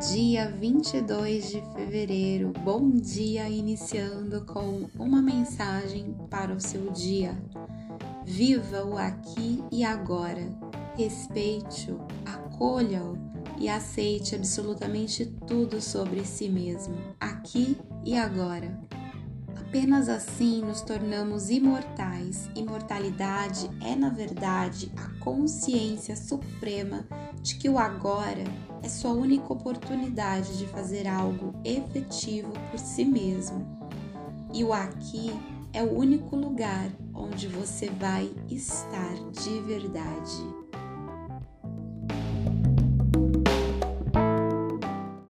dia 22 de fevereiro. Bom dia, iniciando com uma mensagem para o seu dia. Viva o aqui e agora. Respeite-o, acolha-o e aceite absolutamente tudo sobre si mesmo, aqui e agora. Apenas assim nos tornamos imortais. Imortalidade é, na verdade, a consciência suprema de que o agora é sua única oportunidade de fazer algo efetivo por si mesmo. E o aqui é o único lugar onde você vai estar de verdade.